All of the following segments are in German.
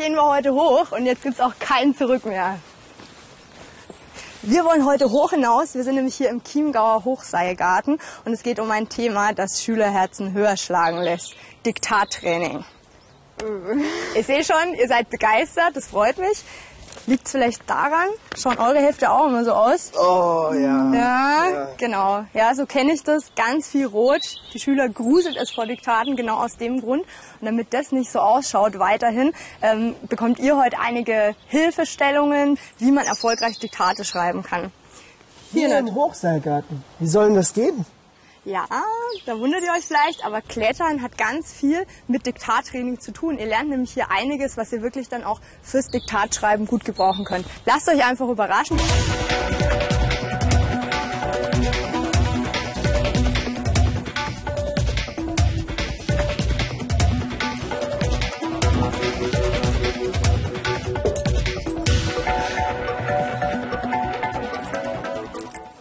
gehen wir heute hoch und jetzt gibt's auch kein Zurück mehr. Wir wollen heute hoch hinaus. Wir sind nämlich hier im Chiemgauer Hochseilgarten und es geht um ein Thema, das Schülerherzen höher schlagen lässt. Diktattraining. Ich sehe schon, ihr seid begeistert, das freut mich. Liegt es vielleicht daran? Schauen eure Hälfte auch immer so aus? Oh ja. Ja, ja. genau. Ja, so kenne ich das. Ganz viel Rot. Die Schüler gruselt es vor Diktaten, genau aus dem Grund. Und damit das nicht so ausschaut weiterhin, ähm, bekommt ihr heute einige Hilfestellungen, wie man erfolgreich Diktate schreiben kann. Hier, Hier im Hochseilgarten. Wie soll denn das gehen? Ja, da wundert ihr euch vielleicht, aber Klettern hat ganz viel mit Diktattraining zu tun. Ihr lernt nämlich hier einiges, was ihr wirklich dann auch fürs Diktatschreiben gut gebrauchen könnt. Lasst euch einfach überraschen.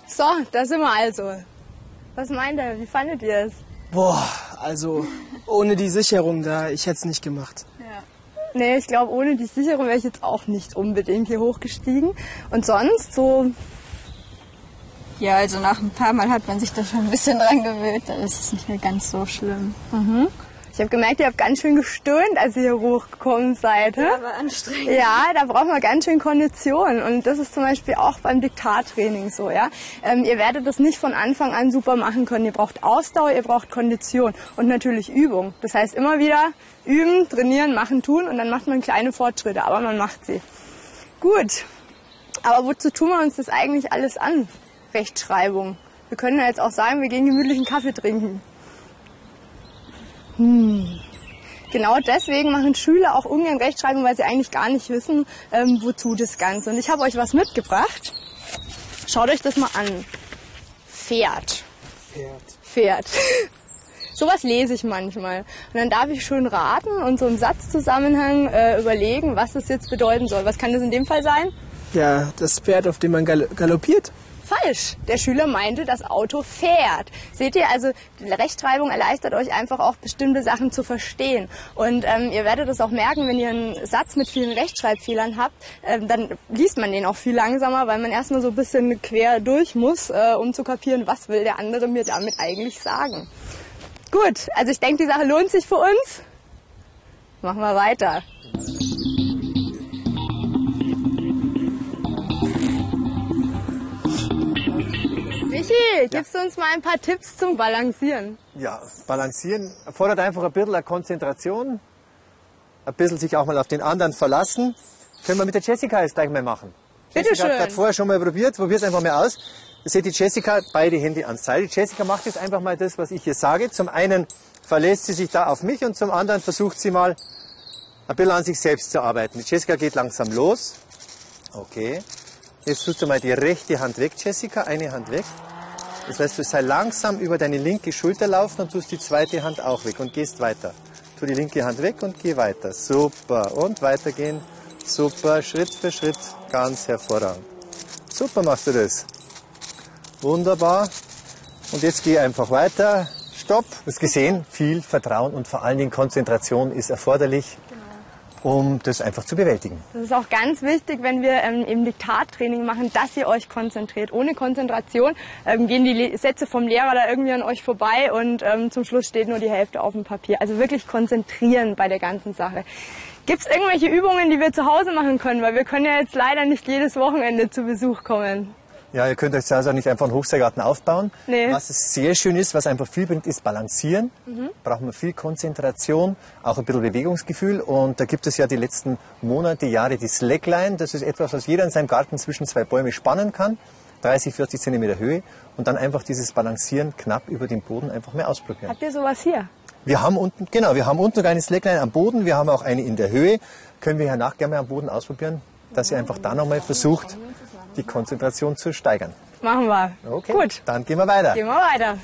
So, da sind wir also. Was meint er? Wie fandet ihr es? Boah, also ohne die Sicherung da, ich hätte es nicht gemacht. Ja. Nee, ich glaube, ohne die Sicherung wäre ich jetzt auch nicht unbedingt hier hochgestiegen. Und sonst so. Ja, also nach ein paar Mal hat man sich da schon ein bisschen dran gewöhnt, dann ist es nicht mehr ganz so schlimm. Mhm. Ich habe gemerkt, ihr habt ganz schön gestöhnt, als ihr hier hochgekommen seid. Ja, war anstrengend. Ja, da braucht man ganz schön Kondition. Und das ist zum Beispiel auch beim Diktattraining so. Ja? Ähm, ihr werdet das nicht von Anfang an super machen können. Ihr braucht Ausdauer, ihr braucht Kondition und natürlich Übung. Das heißt immer wieder üben, trainieren, machen, tun und dann macht man kleine Fortschritte, aber man macht sie. Gut, aber wozu tun wir uns das eigentlich alles an? Rechtschreibung. Wir können ja jetzt auch sagen, wir gehen gemütlichen Kaffee trinken. Hm. Genau deswegen machen Schüler auch ungern Rechtschreibung, weil sie eigentlich gar nicht wissen, ähm, wozu das Ganze. Und ich habe euch was mitgebracht. Schaut euch das mal an. Pferd. Pferd. Pferd. Sowas lese ich manchmal. Und dann darf ich schön raten und so im Satzzusammenhang äh, überlegen, was das jetzt bedeuten soll. Was kann das in dem Fall sein? Ja, das Pferd, auf dem man galoppiert. Falsch. Der Schüler meinte, das Auto fährt. Seht ihr, also die Rechtschreibung erleichtert euch einfach auch bestimmte Sachen zu verstehen. Und ähm, ihr werdet es auch merken, wenn ihr einen Satz mit vielen Rechtschreibfehlern habt, ähm, dann liest man den auch viel langsamer, weil man erstmal so ein bisschen quer durch muss, äh, um zu kapieren, was will der andere mir damit eigentlich sagen. Gut, also ich denke, die Sache lohnt sich für uns. Machen wir weiter. Michi, gibst du uns mal ein paar Tipps zum Balancieren? Ja, Balancieren erfordert einfach ein bisschen Konzentration, ein bisschen sich auch mal auf den anderen verlassen. Können wir mit der Jessica jetzt gleich mal machen. Bitte Jessica schön. hat vorher schon mal probiert, probiert es einfach mal aus. Ihr seht die Jessica, beide Hände ans Seil. Die Jessica macht jetzt einfach mal das, was ich hier sage. Zum einen verlässt sie sich da auf mich und zum anderen versucht sie mal ein bisschen an sich selbst zu arbeiten. Die Jessica geht langsam los. Okay. Jetzt tust du mal die rechte Hand weg, Jessica, eine Hand weg. Das heißt, du sei langsam über deine linke Schulter laufen und tust die zweite Hand auch weg und gehst weiter. Tu die linke Hand weg und geh weiter. Super. Und weitergehen. Super. Schritt für Schritt. Ganz hervorragend. Super machst du das. Wunderbar. Und jetzt geh einfach weiter. Stopp. Du hast gesehen, viel Vertrauen und vor allen Dingen Konzentration ist erforderlich um das einfach zu bewältigen. Das ist auch ganz wichtig, wenn wir ähm, eben Diktattraining machen, dass ihr euch konzentriert. Ohne Konzentration ähm, gehen die Sätze vom Lehrer da irgendwie an euch vorbei und ähm, zum Schluss steht nur die Hälfte auf dem Papier. Also wirklich konzentrieren bei der ganzen Sache. Gibt es irgendwelche Übungen, die wir zu Hause machen können? Weil wir können ja jetzt leider nicht jedes Wochenende zu Besuch kommen. Ja, ihr könnt euch zu Hause auch nicht einfach einen Hochseilgarten aufbauen. Nee. Was sehr schön ist, was einfach viel bringt, ist Balancieren. Mhm. Braucht man viel Konzentration, auch ein bisschen Bewegungsgefühl. Und da gibt es ja die letzten Monate, Jahre die Slackline. Das ist etwas, was jeder in seinem Garten zwischen zwei Bäume spannen kann. 30, 40 Zentimeter Höhe. Und dann einfach dieses Balancieren knapp über dem Boden einfach mal ausprobieren. Habt ihr sowas hier? Wir haben unten, genau, wir haben unten eine Slackline am Boden. Wir haben auch eine in der Höhe. Können wir ja nachher gerne mal am Boden ausprobieren, dass ihr einfach da nochmal versucht, die Konzentration zu steigern. Machen wir. Okay. Gut. Dann gehen wir weiter. Gehen wir weiter.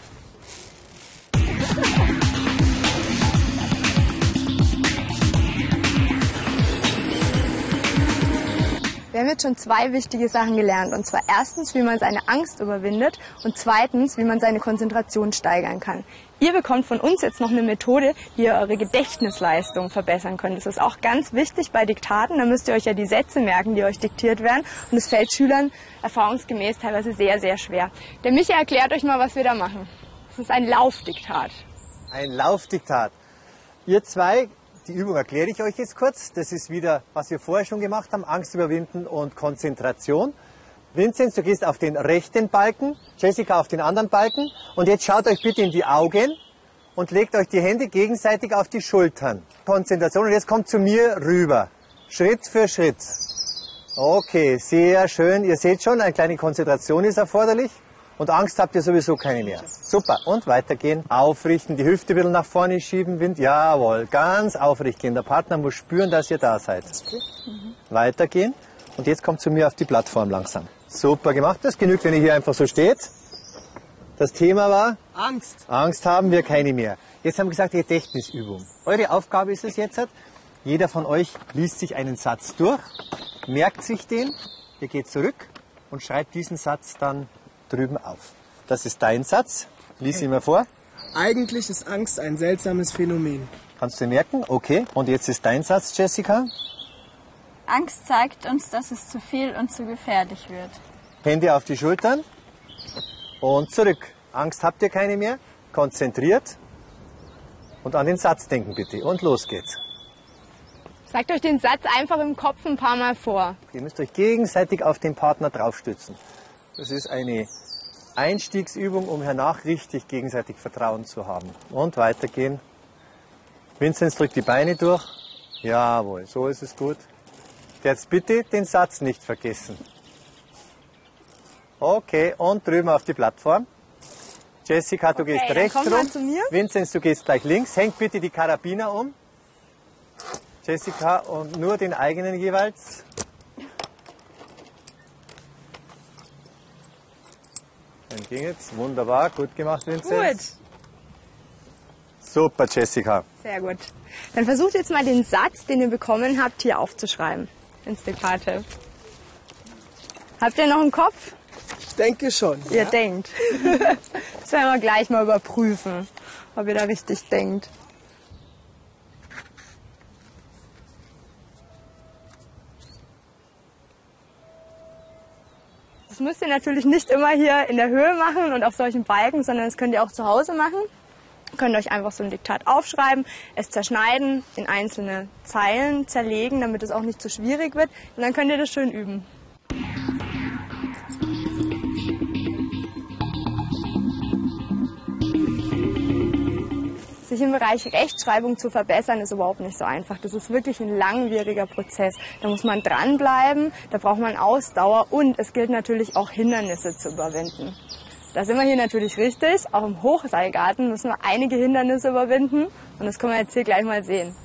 Wir haben jetzt schon zwei wichtige Sachen gelernt. Und zwar erstens, wie man seine Angst überwindet und zweitens, wie man seine Konzentration steigern kann. Ihr bekommt von uns jetzt noch eine Methode, wie ihr eure Gedächtnisleistung verbessern könnt. Das ist auch ganz wichtig bei Diktaten. Da müsst ihr euch ja die Sätze merken, die euch diktiert werden. Und es fällt Schülern erfahrungsgemäß teilweise sehr, sehr schwer. Der Micha erklärt euch mal, was wir da machen. Das ist ein Laufdiktat. Ein Laufdiktat. Ihr zwei die Übung erkläre ich euch jetzt kurz. Das ist wieder, was wir vorher schon gemacht haben, Angst überwinden und Konzentration. Vinzenz, du gehst auf den rechten Balken, Jessica auf den anderen Balken. Und jetzt schaut euch bitte in die Augen und legt euch die Hände gegenseitig auf die Schultern. Konzentration und jetzt kommt zu mir rüber. Schritt für Schritt. Okay, sehr schön. Ihr seht schon, eine kleine Konzentration ist erforderlich. Und Angst habt ihr sowieso keine mehr. Super. Und weitergehen. Aufrichten, die Hüfte ein bisschen nach vorne schieben, Wind. Jawohl, ganz aufrecht gehen. Der Partner muss spüren, dass ihr da seid. Mhm. Weitergehen. Und jetzt kommt zu mir auf die Plattform langsam. Super gemacht. Das genügt, wenn ihr hier einfach so steht. Das Thema war? Angst. Angst haben wir keine mehr. Jetzt haben wir gesagt, Gedächtnisübung. Eure Aufgabe ist es jetzt, jeder von euch liest sich einen Satz durch, merkt sich den, ihr geht zurück und schreibt diesen Satz dann drüben auf. Das ist dein Satz. Lies ihn mal vor. Eigentlich ist Angst ein seltsames Phänomen. Kannst du merken? Okay. Und jetzt ist dein Satz, Jessica. Angst zeigt uns, dass es zu viel und zu gefährlich wird. Hände auf die Schultern und zurück. Angst habt ihr keine mehr. Konzentriert und an den Satz denken bitte. Und los geht's. Sagt euch den Satz einfach im Kopf ein paar Mal vor. Ihr müsst euch gegenseitig auf den Partner draufstützen. Das ist eine Einstiegsübung, um hernach richtig gegenseitig Vertrauen zu haben. Und weitergehen. Vinzenz drückt die Beine durch. Jawohl, so ist es gut. Jetzt bitte den Satz nicht vergessen. Okay, und drüben auf die Plattform. Jessica, du okay, gehst rechts rum. Vinzenz, du gehst gleich links. Hängt bitte die Karabiner um. Jessica, und nur den eigenen jeweils. Ging es. Wunderbar, gut gemacht, Vincent. Gut. Super, Jessica. Sehr gut. Dann versucht jetzt mal den Satz, den ihr bekommen habt, hier aufzuschreiben ins Diktate. Habt ihr noch einen Kopf? Ich denke schon. Ihr ja. denkt. Das werden wir gleich mal überprüfen, ob ihr da richtig denkt. Das müsst ihr natürlich nicht immer hier in der Höhe machen und auf solchen Balken, sondern das könnt ihr auch zu Hause machen. Ihr könnt euch einfach so ein Diktat aufschreiben, es zerschneiden, in einzelne Zeilen zerlegen, damit es auch nicht zu schwierig wird. Und dann könnt ihr das schön üben. Sich im Bereich Rechtschreibung zu verbessern, ist überhaupt nicht so einfach. Das ist wirklich ein langwieriger Prozess. Da muss man dranbleiben, da braucht man Ausdauer und es gilt natürlich auch Hindernisse zu überwinden. Da sind wir hier natürlich richtig. Auch im Hochseilgarten müssen wir einige Hindernisse überwinden und das können wir jetzt hier gleich mal sehen.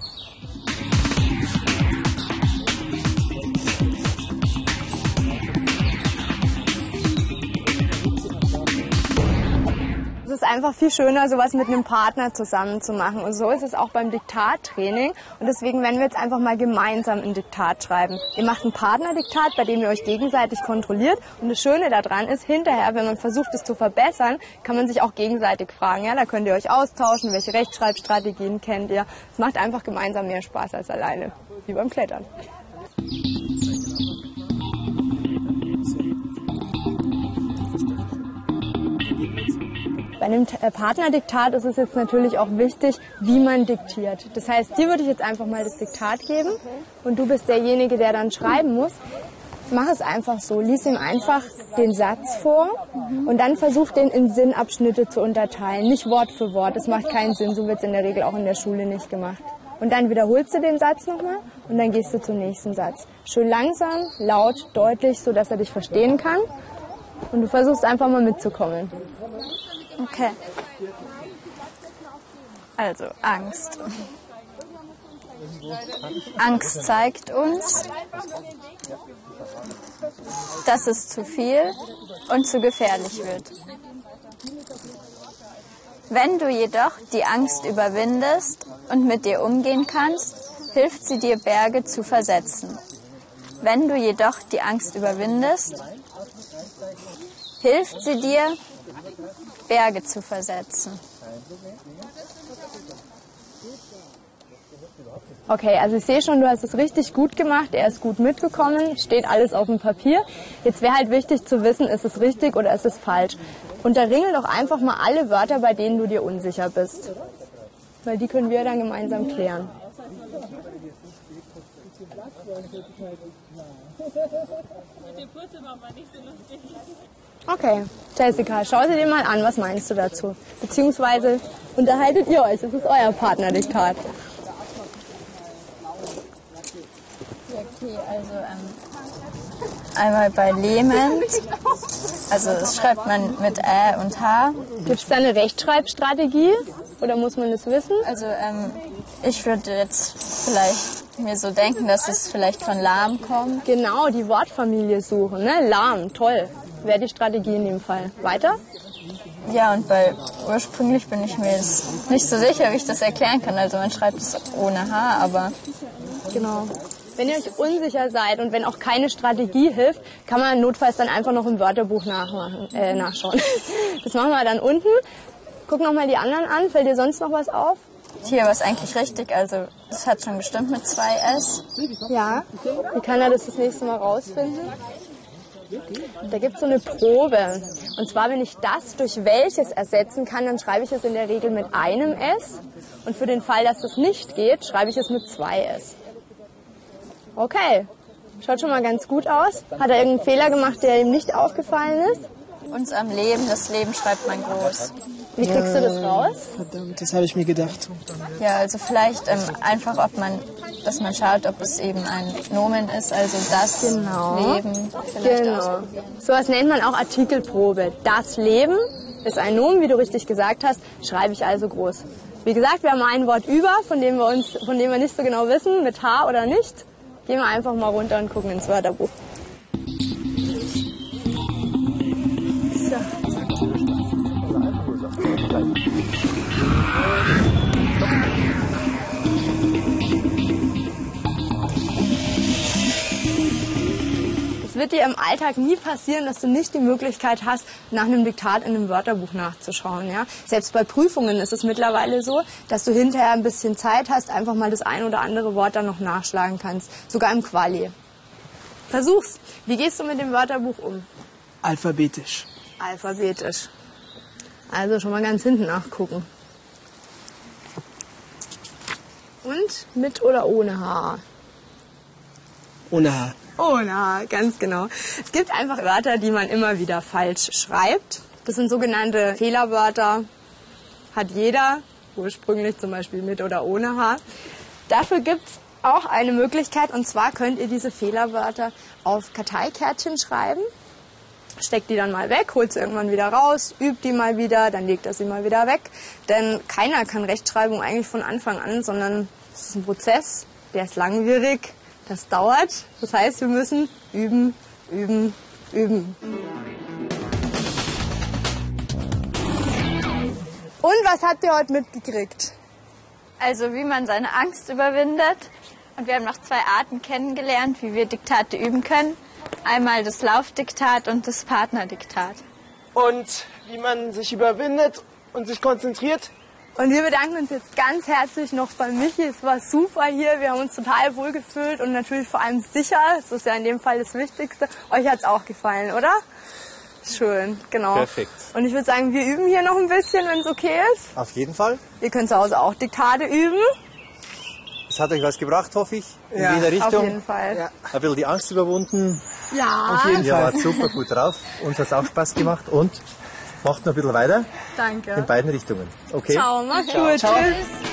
Einfach viel schöner, sowas mit einem Partner zusammen zu machen. Und so ist es auch beim Diktattraining. Und deswegen werden wir jetzt einfach mal gemeinsam ein Diktat schreiben. Ihr macht ein Partnerdiktat, bei dem ihr euch gegenseitig kontrolliert. Und das Schöne daran ist, hinterher, wenn man versucht, es zu verbessern, kann man sich auch gegenseitig fragen. Ja, da könnt ihr euch austauschen, welche Rechtschreibstrategien kennt ihr. Es macht einfach gemeinsam mehr Spaß als alleine, wie beim Klettern. Bei einem äh, Partnerdiktat ist es jetzt natürlich auch wichtig, wie man diktiert. Das heißt, dir würde ich jetzt einfach mal das Diktat geben und du bist derjenige, der dann schreiben muss. Mach es einfach so. Lies ihm einfach den Satz vor und dann versuch den in Sinnabschnitte zu unterteilen. Nicht Wort für Wort. Das macht keinen Sinn. So wird es in der Regel auch in der Schule nicht gemacht. Und dann wiederholst du den Satz nochmal und dann gehst du zum nächsten Satz. Schön langsam, laut, deutlich, so dass er dich verstehen kann. Und du versuchst einfach mal mitzukommen. Okay. Also Angst. Angst zeigt uns, dass es zu viel und zu gefährlich wird. Wenn du jedoch die Angst überwindest und mit dir umgehen kannst, hilft sie dir Berge zu versetzen. Wenn du jedoch die Angst überwindest, hilft sie dir, Berge zu versetzen. Okay, also ich sehe schon, du hast es richtig gut gemacht, er ist gut mitgekommen, steht alles auf dem Papier. Jetzt wäre halt wichtig zu wissen, ist es richtig oder ist es falsch. Unterringel doch einfach mal alle Wörter, bei denen du dir unsicher bist. Weil die können wir dann gemeinsam klären. Okay, Jessica, schau sie dir mal an, was meinst du dazu? Beziehungsweise unterhaltet ihr euch, das ist euer Partnerdiktat. Okay, also ähm, einmal bei Lehment, also das schreibt man mit Ä und H. Gibt es da eine Rechtschreibstrategie oder muss man das wissen? Also ähm, ich würde jetzt vielleicht mir so denken, dass es vielleicht von lahm kommt. Genau, die Wortfamilie suchen, ne? Lahm, toll. Wäre die Strategie in dem Fall. Weiter? Ja, und bei ursprünglich bin ich mir jetzt nicht so sicher, wie ich das erklären kann. Also man schreibt es ohne H, aber Genau. Wenn ihr euch unsicher seid und wenn auch keine Strategie hilft, kann man notfalls dann einfach noch im Wörterbuch nachmachen, äh, nachschauen. Das machen wir dann unten. Guck noch mal die anderen an. Fällt dir sonst noch was auf? hier war es eigentlich richtig. Also das hat schon gestimmt mit zwei S. Ja. Wie kann er das das nächste Mal rausfinden? Da gibt es so eine Probe. Und zwar, wenn ich das durch welches ersetzen kann, dann schreibe ich es in der Regel mit einem S. Und für den Fall, dass das nicht geht, schreibe ich es mit zwei S. Okay. Schaut schon mal ganz gut aus. Hat er irgendeinen Fehler gemacht, der ihm nicht aufgefallen ist? Uns am Leben, das Leben schreibt man groß. Wie kriegst du das raus? Verdammt, das habe ich mir gedacht. Ja, also vielleicht ähm, einfach, ob man, dass man schaut, ob es eben ein Nomen ist, also das Genau. Leben. Vielleicht Genau. ausprobieren. Sowas nennt man auch Artikelprobe. Das Leben ist ein Nomen, wie du richtig gesagt hast, schreibe ich also groß. Wie gesagt, wir haben ein Wort über, von dem wir uns, von dem wir nicht so genau wissen, mit H oder nicht. Gehen wir einfach mal runter und gucken ins Wörterbuch. Wird dir im Alltag nie passieren, dass du nicht die Möglichkeit hast, nach einem Diktat in einem Wörterbuch nachzuschauen. Ja? Selbst bei Prüfungen ist es mittlerweile so, dass du hinterher ein bisschen Zeit hast, einfach mal das ein oder andere Wort dann noch nachschlagen kannst. Sogar im Quali. Versuch's. Wie gehst du mit dem Wörterbuch um? Alphabetisch. Alphabetisch. Also schon mal ganz hinten nachgucken. Und mit oder ohne H? Ohne H. H, ganz genau. Es gibt einfach Wörter, die man immer wieder falsch schreibt. Das sind sogenannte Fehlerwörter. Hat jeder, ursprünglich zum Beispiel mit oder ohne H. Dafür gibt's auch eine Möglichkeit und zwar könnt ihr diese Fehlerwörter auf Karteikärtchen schreiben steckt die dann mal weg, holt sie irgendwann wieder raus, übt die mal wieder, dann legt er sie mal wieder weg. Denn keiner kann Rechtschreibung eigentlich von Anfang an, sondern es ist ein Prozess, der ist langwierig, das dauert. Das heißt, wir müssen üben, üben, üben. Und was habt ihr heute mitgekriegt? Also wie man seine Angst überwindet. Und wir haben noch zwei Arten kennengelernt, wie wir Diktate üben können. Einmal das Laufdiktat und das Partnerdiktat. Und wie man sich überwindet und sich konzentriert. Und wir bedanken uns jetzt ganz herzlich noch bei Michi. Es war super hier. Wir haben uns total wohl gefühlt und natürlich vor allem sicher. Das ist ja in dem Fall das Wichtigste. Euch hat's auch gefallen, oder? Schön, genau. Perfekt. Und ich würde sagen, wir üben hier noch ein bisschen, wenn es okay ist. Auf jeden Fall. Ihr könnt zu Hause auch Diktate üben. Es hat euch was gebracht, hoffe ich. In Ja, jeder Auf Richtung. jeden Fall. Ja. Ein bisschen die Angst überwunden. Ja, Auf jeden Ihr Fall. wart super gut drauf. Uns hat es auch Spaß gemacht. Und macht noch ein bisschen weiter danke. in beiden Richtungen. Okay? Ciao, mach's gut. Ciao. Tschüss.